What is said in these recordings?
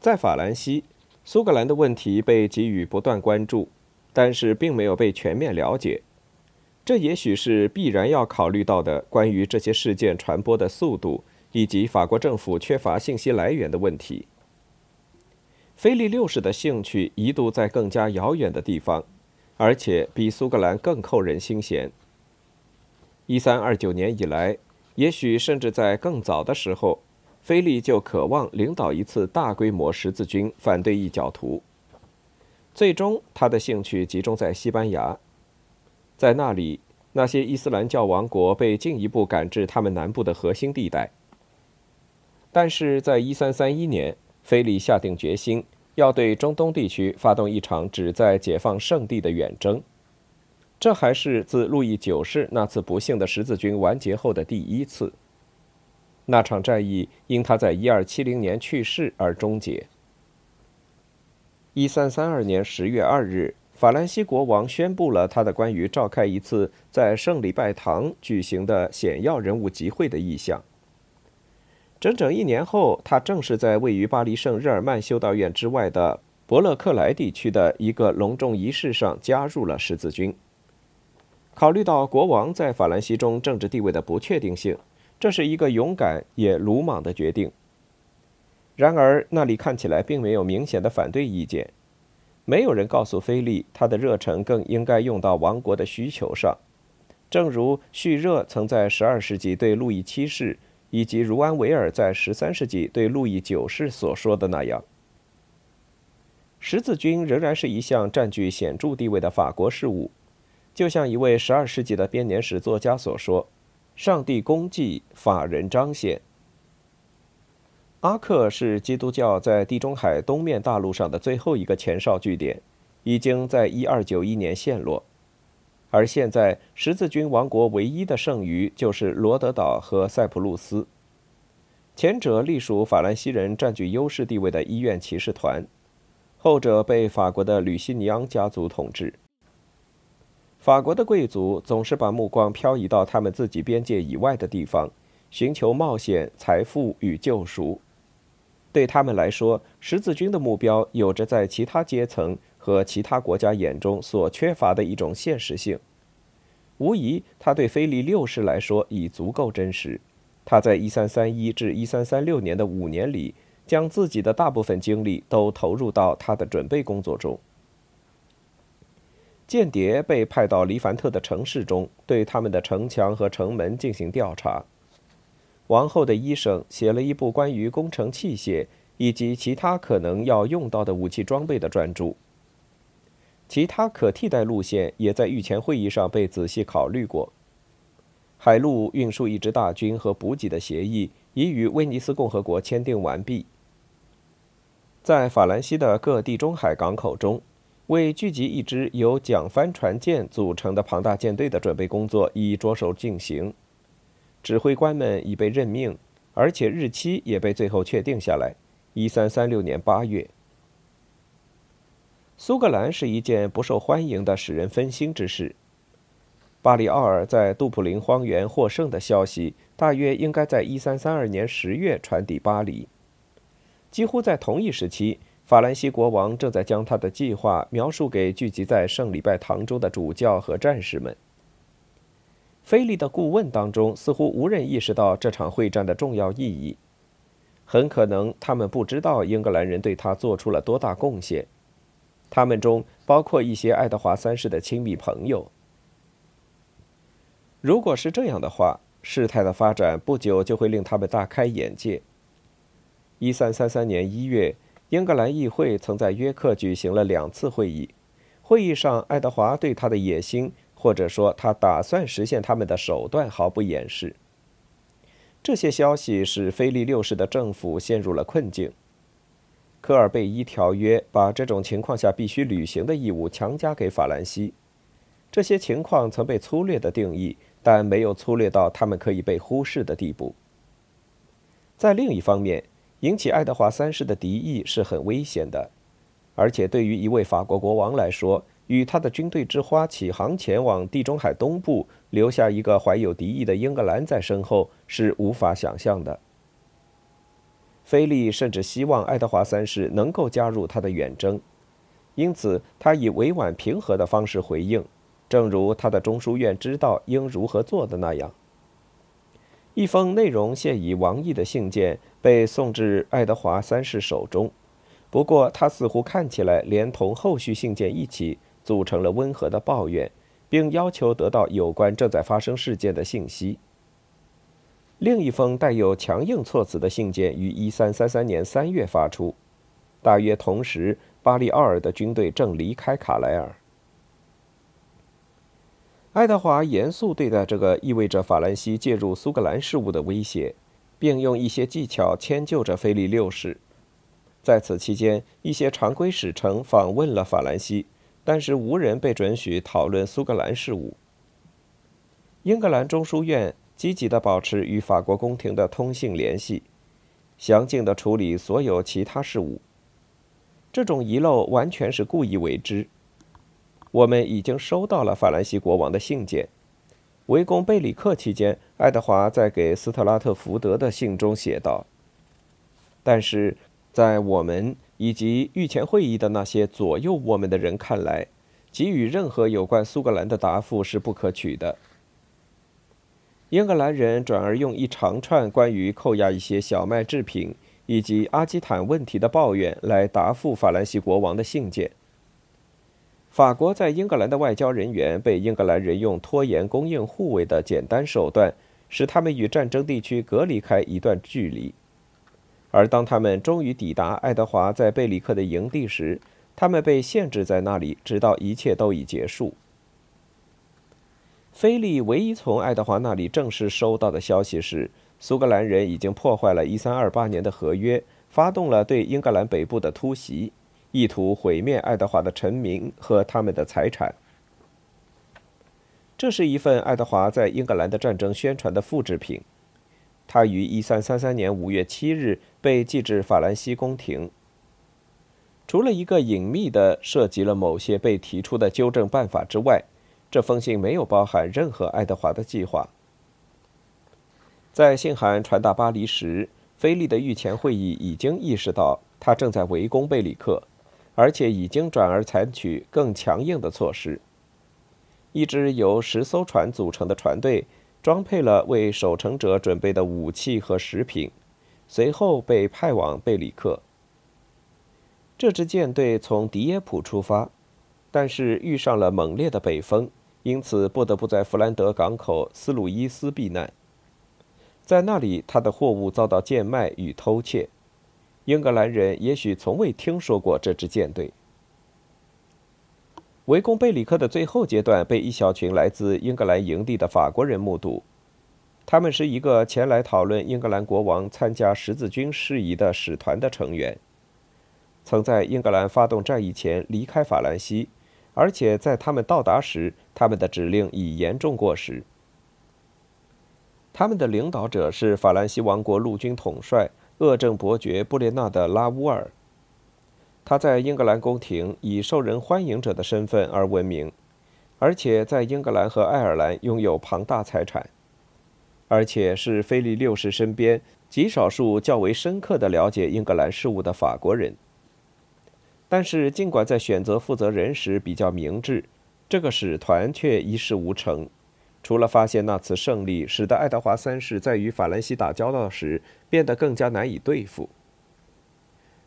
在法兰西，苏格兰的问题被给予不断关注，但是并没有被全面了解。这也许是必然要考虑到的关于这些事件传播的速度以及法国政府缺乏信息来源的问题。菲利六世的兴趣一度在更加遥远的地方，而且比苏格兰更扣人心弦。一三二九年以来，也许甚至在更早的时候，菲利就渴望领导一次大规模十字军反对异教徒。最终，他的兴趣集中在西班牙，在那里，那些伊斯兰教王国被进一步赶至他们南部的核心地带。但是在一三三一年。菲利下定决心要对中东地区发动一场旨在解放圣地的远征，这还是自路易九世那次不幸的十字军完结后的第一次。那场战役因他在一二七零年去世而终结。一三三二年十月二日，法兰西国王宣布了他的关于召开一次在圣礼拜堂举行的显要人物集会的意向。整整一年后，他正式在位于巴黎圣日耳曼修道院之外的伯勒克莱地区的一个隆重仪式上加入了十字军。考虑到国王在法兰西中政治地位的不确定性，这是一个勇敢也鲁莽的决定。然而，那里看起来并没有明显的反对意见。没有人告诉菲利，他的热忱更应该用到王国的需求上，正如叙热曾在12世纪对路易七世。以及茹安维尔在十三世纪对路易九世所说的那样，十字军仍然是一项占据显著地位的法国事务。就像一位十二世纪的编年史作家所说：“上帝功绩，法人彰显。”阿克是基督教在地中海东面大陆上的最后一个前哨据点，已经在一二九一年陷落。而现在，十字军王国唯一的剩余就是罗德岛和塞浦路斯，前者隶属法兰西人占据优势地位的医院骑士团，后者被法国的吕西尼昂家族统治。法国的贵族总是把目光漂移到他们自己边界以外的地方，寻求冒险、财富与救赎。对他们来说，十字军的目标有着在其他阶层。和其他国家眼中所缺乏的一种现实性，无疑，他对菲利六世来说已足够真实。他在1331至1336年的五年里，将自己的大部分精力都投入到他的准备工作中。间谍被派到黎凡特的城市中，对他们的城墙和城门进行调查。王后的医生写了一部关于工程器械以及其他可能要用到的武器装备的专著。其他可替代路线也在御前会议上被仔细考虑过。海路运输一支大军和补给的协议已与威尼斯共和国签订完毕。在法兰西的各地中海港口中，为聚集一支由桨帆船舰组成的庞大舰队的准备工作已着手进行。指挥官们已被任命，而且日期也被最后确定下来：一三三六年八月。苏格兰是一件不受欢迎的、使人分心之事。巴里奥尔在杜普林荒原获胜的消息，大约应该在1332年10月传抵巴黎。几乎在同一时期，法兰西国王正在将他的计划描述给聚集在圣礼拜堂中的主教和战士们。菲利的顾问当中，似乎无人意识到这场会战的重要意义。很可能，他们不知道英格兰人对他做出了多大贡献。他们中包括一些爱德华三世的亲密朋友。如果是这样的话，事态的发展不久就会令他们大开眼界。一三三三年一月，英格兰议会曾在约克举行了两次会议。会议上，爱德华对他的野心，或者说他打算实现他们的手段毫不掩饰。这些消息使菲利六世的政府陷入了困境。科尔贝伊条约把这种情况下必须履行的义务强加给法兰西。这些情况曾被粗略的定义，但没有粗略到他们可以被忽视的地步。在另一方面，引起爱德华三世的敌意是很危险的，而且对于一位法国国王来说，与他的军队之花起航前往地中海东部，留下一个怀有敌意的英格兰在身后，是无法想象的。菲利甚至希望爱德华三世能够加入他的远征，因此他以委婉平和的方式回应，正如他的中书院知道应如何做的那样。一封内容现已亡佚的信件被送至爱德华三世手中，不过他似乎看起来连同后续信件一起组成了温和的抱怨，并要求得到有关正在发生事件的信息。另一封带有强硬措辞的信件于1333年3月发出，大约同时，巴利奥尔的军队正离开卡莱尔。爱德华严肃对待这个意味着法兰西介入苏格兰事务的威胁，并用一些技巧迁就着菲利六世。在此期间，一些常规使臣访问了法兰西，但是无人被准许讨论苏格兰事务。英格兰中书院积极地保持与法国宫廷的通信联系，详尽地处理所有其他事务。这种遗漏完全是故意为之。我们已经收到了法兰西国王的信件。围攻贝里克期间，爱德华在给斯特拉特福德的信中写道：“但是在我们以及御前会议的那些左右我们的人看来，给予任何有关苏格兰的答复是不可取的。”英格兰人转而用一长串关于扣押一些小麦制品以及阿基坦问题的抱怨来答复法兰西国王的信件。法国在英格兰的外交人员被英格兰人用拖延供应护卫的简单手段，使他们与战争地区隔离开一段距离。而当他们终于抵达爱德华在贝里克的营地时，他们被限制在那里，直到一切都已结束。菲利唯一从爱德华那里正式收到的消息是，苏格兰人已经破坏了1328年的合约，发动了对英格兰北部的突袭。意图毁灭爱德华的臣民和他们的财产。这是一份爱德华在英格兰的战争宣传的复制品。他于1333年5月7日被寄至法兰西宫廷。除了一个隐秘的涉及了某些被提出的纠正办法之外，这封信没有包含任何爱德华的计划。在信函传达巴黎时，菲利的御前会议已经意识到他正在围攻贝里克。而且已经转而采取更强硬的措施。一支由十艘船组成的船队，装配了为守城者准备的武器和食品，随后被派往贝里克。这支舰队从迪耶普出发，但是遇上了猛烈的北风，因此不得不在弗兰德港口斯鲁伊斯避难。在那里，他的货物遭到贱卖与偷窃。英格兰人也许从未听说过这支舰队。围攻贝里克的最后阶段被一小群来自英格兰营地的法国人目睹。他们是一个前来讨论英格兰国王参加十字军事宜的使团的成员，曾在英格兰发动战役前离开法兰西，而且在他们到达时，他们的指令已严重过时。他们的领导者是法兰西王国陆军统帅。恶政伯爵布列纳的拉乌尔，他在英格兰宫廷以受人欢迎者的身份而闻名，而且在英格兰和爱尔兰拥有庞大财产，而且是菲利六世身边极少数较为深刻的了解英格兰事务的法国人。但是，尽管在选择负责人时比较明智，这个使团却一事无成。除了发现那次胜利使得爱德华三世在与法兰西打交道时变得更加难以对付，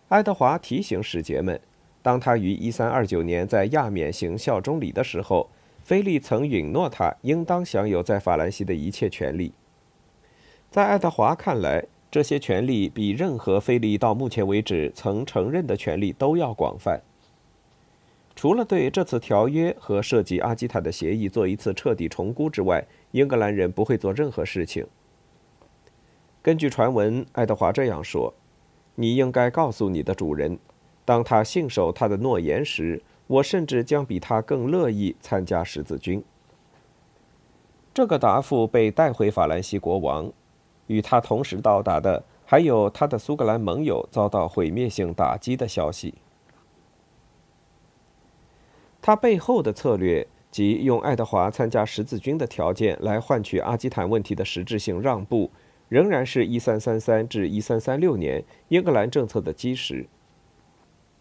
爱德华提醒使节们，当他于1329年在亚冕行效忠礼的时候，菲利曾允诺他应当享有在法兰西的一切权利。在爱德华看来，这些权利比任何菲利到目前为止曾承认的权利都要广泛。除了对这次条约和涉及阿基坦的协议做一次彻底重估之外，英格兰人不会做任何事情。根据传闻，爱德华这样说：“你应该告诉你的主人，当他信守他的诺言时，我甚至将比他更乐意参加十字军。”这个答复被带回法兰西国王，与他同时到达的还有他的苏格兰盟友遭到毁灭性打击的消息。他背后的策略即用爱德华参加十字军的条件来换取阿基坦问题的实质性让步，仍然是一三三三至一三三六年英格兰政策的基石。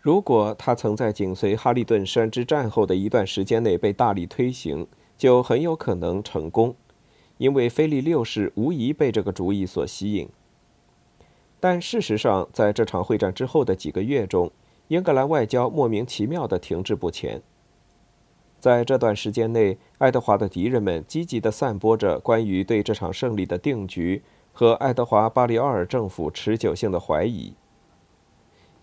如果他曾在紧随哈利顿山之战后的一段时间内被大力推行，就很有可能成功，因为菲利六世无疑被这个主意所吸引。但事实上，在这场会战之后的几个月中，英格兰外交莫名其妙地停滞不前。在这段时间内，爱德华的敌人们积极地散播着关于对这场胜利的定局和爱德华·巴里奥尔政府持久性的怀疑。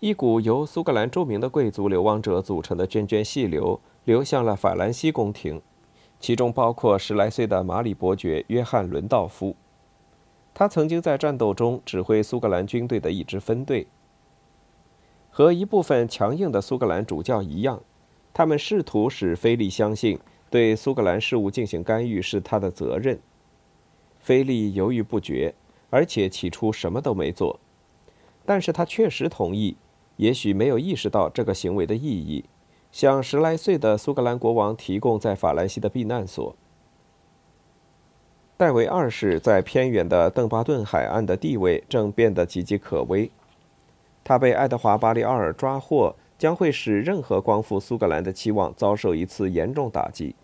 一股由苏格兰著名的贵族流亡者组成的涓涓细流流向了法兰西宫廷，其中包括十来岁的马里伯爵约翰·伦道夫。他曾经在战斗中指挥苏格兰军队的一支分队。和一部分强硬的苏格兰主教一样，他们试图使菲利相信对苏格兰事务进行干预是他的责任。菲利犹豫不决，而且起初什么都没做，但是他确实同意，也许没有意识到这个行为的意义，向十来岁的苏格兰国王提供在法兰西的避难所。戴维二世在偏远的邓巴顿海岸的地位正变得岌岌可危。他被爱德华·巴里奥尔抓获，将会使任何光复苏格兰的期望遭受一次严重打击。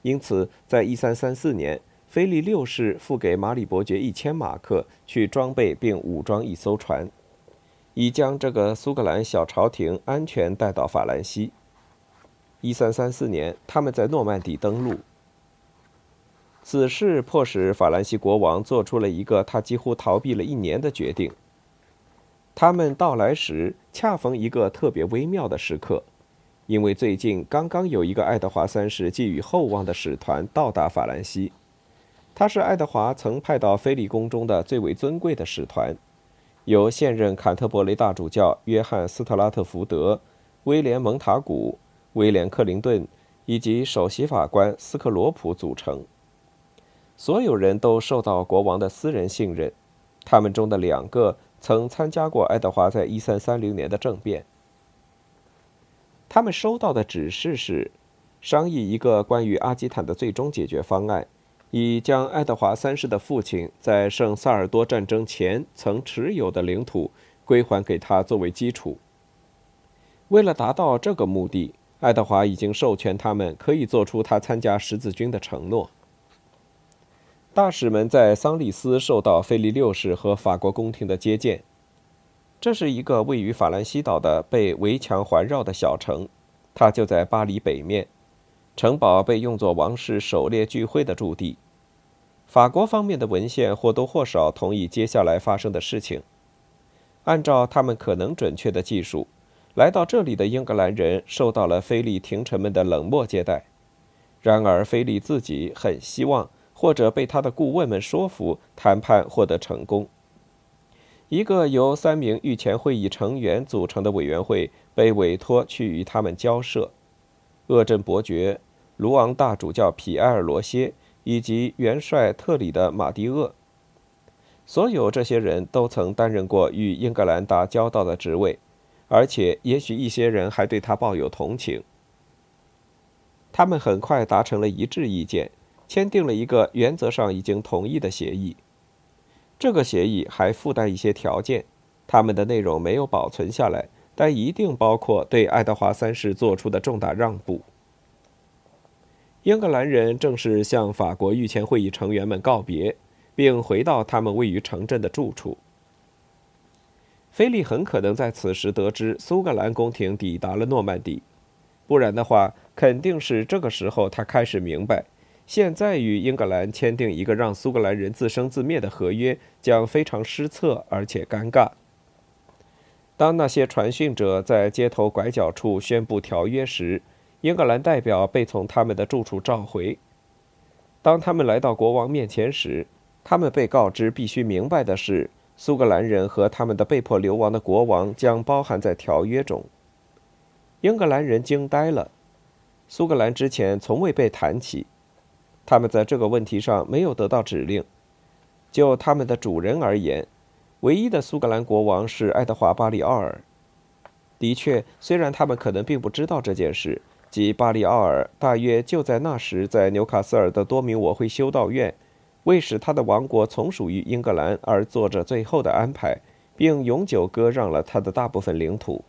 因此，在1334年，菲利六世付给马里伯爵一千马克，去装备并武装一艘船，以将这个苏格兰小朝廷安全带到法兰西。1334年，他们在诺曼底登陆。此事迫使法兰西国王做出了一个他几乎逃避了一年的决定。他们到来时恰逢一个特别微妙的时刻，因为最近刚刚有一个爱德华三世寄予厚望的使团到达法兰西，他是爱德华曾派到菲利宫中的最为尊贵的使团，由现任坎特伯雷大主教约翰斯特拉特福德、威廉蒙塔古、威廉克林顿以及首席法官斯克罗普组成。所有人都受到国王的私人信任，他们中的两个曾参加过爱德华在一三三零年的政变。他们收到的指示是，商议一个关于阿基坦的最终解决方案，以将爱德华三世的父亲在圣萨尔多战争前曾持有的领土归还给他作为基础。为了达到这个目的，爱德华已经授权他们可以做出他参加十字军的承诺。大使们在桑利斯受到菲利六世和法国宫廷的接见。这是一个位于法兰西岛的被围墙环绕的小城，它就在巴黎北面。城堡被用作王室狩猎聚会的驻地。法国方面的文献或多或少同意接下来发生的事情。按照他们可能准确的技术，来到这里的英格兰人受到了菲利廷臣们的冷漠接待。然而，菲利自己很希望。或者被他的顾问们说服，谈判获得成功。一个由三名御前会议成员组成的委员会被委托去与他们交涉。鄂镇伯爵、卢昂大主教皮埃尔·罗歇以及元帅特里的马蒂厄，所有这些人都曾担任过与英格兰打交道的职位，而且也许一些人还对他抱有同情。他们很快达成了一致意见。签订了一个原则上已经同意的协议。这个协议还附带一些条件，他们的内容没有保存下来，但一定包括对爱德华三世做出的重大让步。英格兰人正式向法国御前会议成员们告别，并回到他们位于城镇的住处。菲利很可能在此时得知苏格兰宫廷抵达了诺曼底，不然的话，肯定是这个时候他开始明白。现在与英格兰签订一个让苏格兰人自生自灭的合约，将非常失策而且尴尬。当那些传讯者在街头拐角处宣布条约时，英格兰代表被从他们的住处召回。当他们来到国王面前时，他们被告知必须明白的是，苏格兰人和他们的被迫流亡的国王将包含在条约中。英格兰人惊呆了，苏格兰之前从未被谈起。他们在这个问题上没有得到指令。就他们的主人而言，唯一的苏格兰国王是爱德华·巴里奥尔。的确，虽然他们可能并不知道这件事，即巴里奥尔大约就在那时在纽卡斯尔的多明我会修道院为使他的王国从属于英格兰而做着最后的安排，并永久割让了他的大部分领土。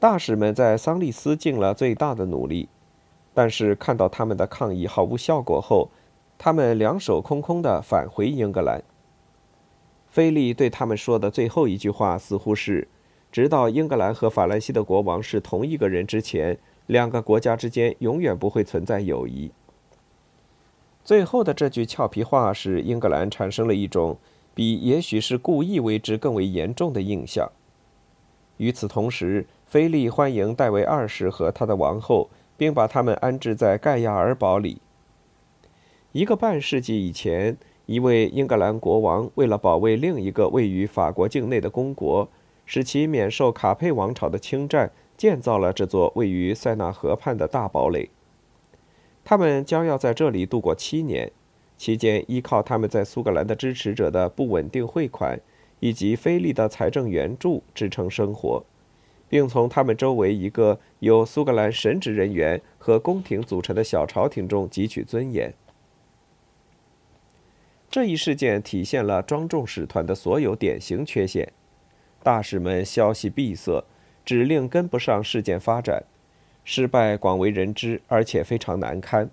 大使们在桑利斯尽了最大的努力，但是看到他们的抗议毫无效果后，他们两手空空的返回英格兰。菲利对他们说的最后一句话似乎是：“直到英格兰和法兰西的国王是同一个人之前，两个国家之间永远不会存在友谊。”最后的这句俏皮话使英格兰产生了一种比也许是故意为之更为严重的印象。与此同时，菲利欢迎戴维二世和他的王后，并把他们安置在盖亚尔堡里。一个半世纪以前，一位英格兰国王为了保卫另一个位于法国境内的公国，使其免受卡佩王朝的侵占，建造了这座位于塞纳河畔的大堡垒。他们将要在这里度过七年，期间依靠他们在苏格兰的支持者的不稳定汇款以及菲利的财政援助支撑生活。并从他们周围一个由苏格兰神职人员和宫廷组成的小朝廷中汲取尊严。这一事件体现了庄重使团的所有典型缺陷：大使们消息闭塞，指令跟不上事件发展，失败广为人知，而且非常难堪。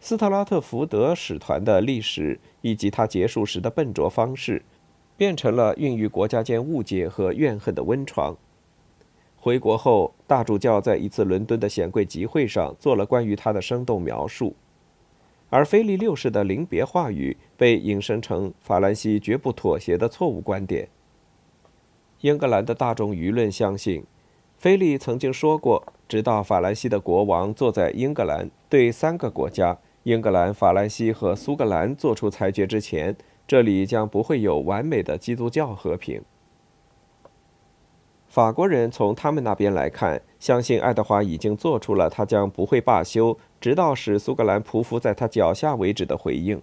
斯特拉特福德使团的历史以及他结束时的笨拙方式，变成了孕育国家间误解和怨恨的温床。回国后，大主教在一次伦敦的显贵集会上做了关于他的生动描述，而菲利六世的临别话语被引申成法兰西绝不妥协的错误观点。英格兰的大众舆论相信，菲利曾经说过，直到法兰西的国王坐在英格兰对三个国家——英格兰、法兰西和苏格兰——做出裁决之前，这里将不会有完美的基督教和平。法国人从他们那边来看，相信爱德华已经做出了他将不会罢休，直到使苏格兰匍匐在他脚下为止的回应。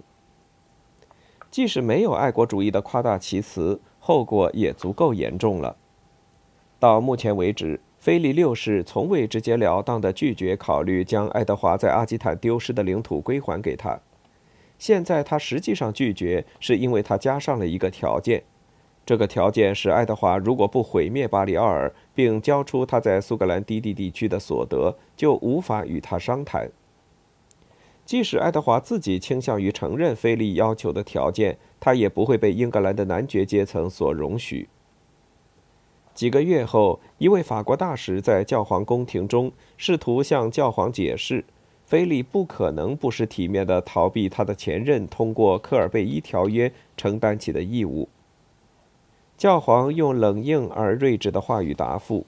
即使没有爱国主义的夸大其词，后果也足够严重了。到目前为止，菲利六世从未直截了当地拒绝考虑将爱德华在阿基坦丢失的领土归还给他。现在他实际上拒绝，是因为他加上了一个条件。这个条件是，爱德华如果不毁灭巴里奥尔，并交出他在苏格兰低地地区的所得，就无法与他商谈。即使爱德华自己倾向于承认菲利要求的条件，他也不会被英格兰的男爵阶层所容许。几个月后，一位法国大使在教皇宫廷中试图向教皇解释，菲利不可能不失体面地逃避他的前任通过科尔贝伊条约承担起的义务。教皇用冷硬而睿智的话语答复：“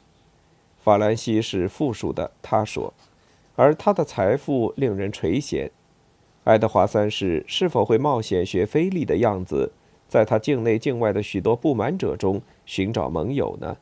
法兰西是附属的。”他说，“而他的财富令人垂涎。爱德华三世是否会冒险学菲利的样子，在他境内境外的许多不满者中寻找盟友呢？”